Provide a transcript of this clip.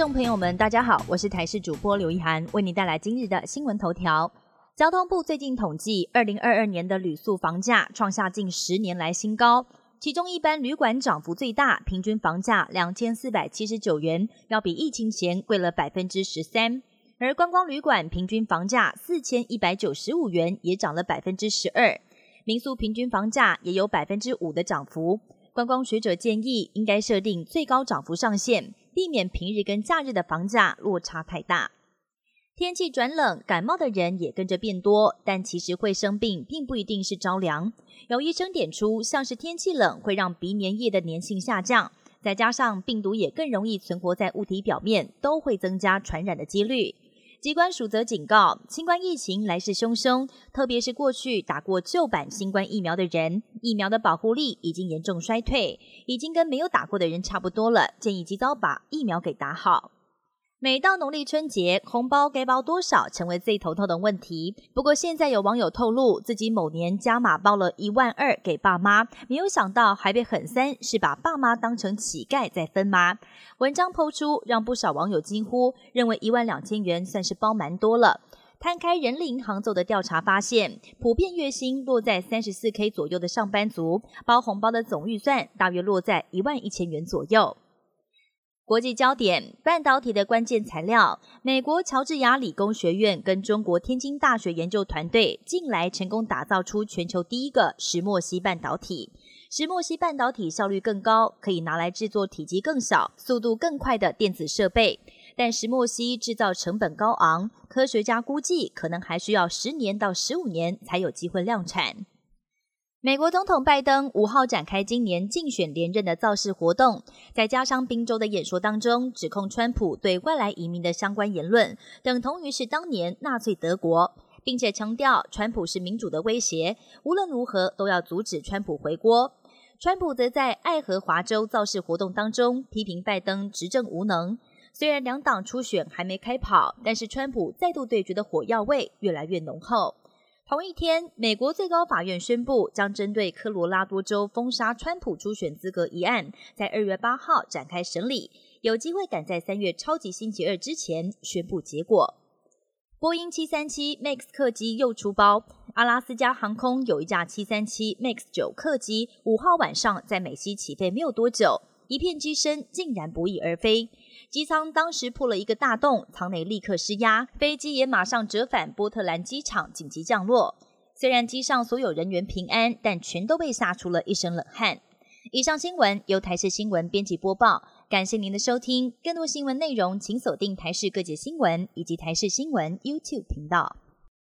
众朋友们，大家好，我是台视主播刘一涵，为您带来今日的新闻头条。交通部最近统计，二零二二年的旅宿房价创下近十年来新高，其中一般旅馆涨幅最大，平均房价两千四百七十九元，要比疫情前贵了百分之十三。而观光旅馆平均房价四千一百九十五元，也涨了百分之十二。民宿平均房价也有百分之五的涨幅。观光学者建议，应该设定最高涨幅上限，避免平日跟假日的房价落差太大。天气转冷，感冒的人也跟着变多，但其实会生病，并不一定是着凉。有医生点出，像是天气冷会让鼻粘液的粘性下降，再加上病毒也更容易存活在物体表面，都会增加传染的几率。机关署则警告，新冠疫情来势汹汹，特别是过去打过旧版新冠疫苗的人，疫苗的保护力已经严重衰退，已经跟没有打过的人差不多了，建议及早把疫苗给打好。每到农历春节，红包该包多少成为最头痛的问题。不过现在有网友透露，自己某年加码包了一万二给爸妈，没有想到还被狠三是把爸妈当成乞丐在分吗？文章抛出，让不少网友惊呼，认为一万两千元算是包蛮多了。摊开人力银行做的调查发现，普遍月薪落在三十四 K 左右的上班族，包红包的总预算大约落在一万一千元左右。国际焦点：半导体的关键材料。美国乔治亚理工学院跟中国天津大学研究团队近来成功打造出全球第一个石墨烯半导体。石墨烯半导体效率更高，可以拿来制作体积更小、速度更快的电子设备。但石墨烯制造成本高昂，科学家估计可能还需要十年到十五年才有机会量产。美国总统拜登五号展开今年竞选连任的造势活动，在加上宾州的演说当中，指控川普对外来移民的相关言论等同于是当年纳粹德国，并且强调川普是民主的威胁，无论如何都要阻止川普回国。川普则在爱荷华州造势活动当中批评拜登执政无能。虽然两党初选还没开跑，但是川普再度对决的火药味越来越浓厚。同一天，美国最高法院宣布，将针对科罗拉多州封杀川普初选资格一案，在二月八号展开审理，有机会赶在三月超级星期二之前宣布结果。波音七三七 MAX 客机又出包，阿拉斯加航空有一架七三七 MAX 九客机，五号晚上在美西起飞没有多久，一片机身竟然不翼而飞。机舱当时破了一个大洞，舱内立刻失压，飞机也马上折返波特兰机场紧急降落。虽然机上所有人员平安，但全都被吓出了一身冷汗。以上新闻由台视新闻编辑播报，感谢您的收听。更多新闻内容请锁定台视各界新闻以及台视新闻 YouTube 频道。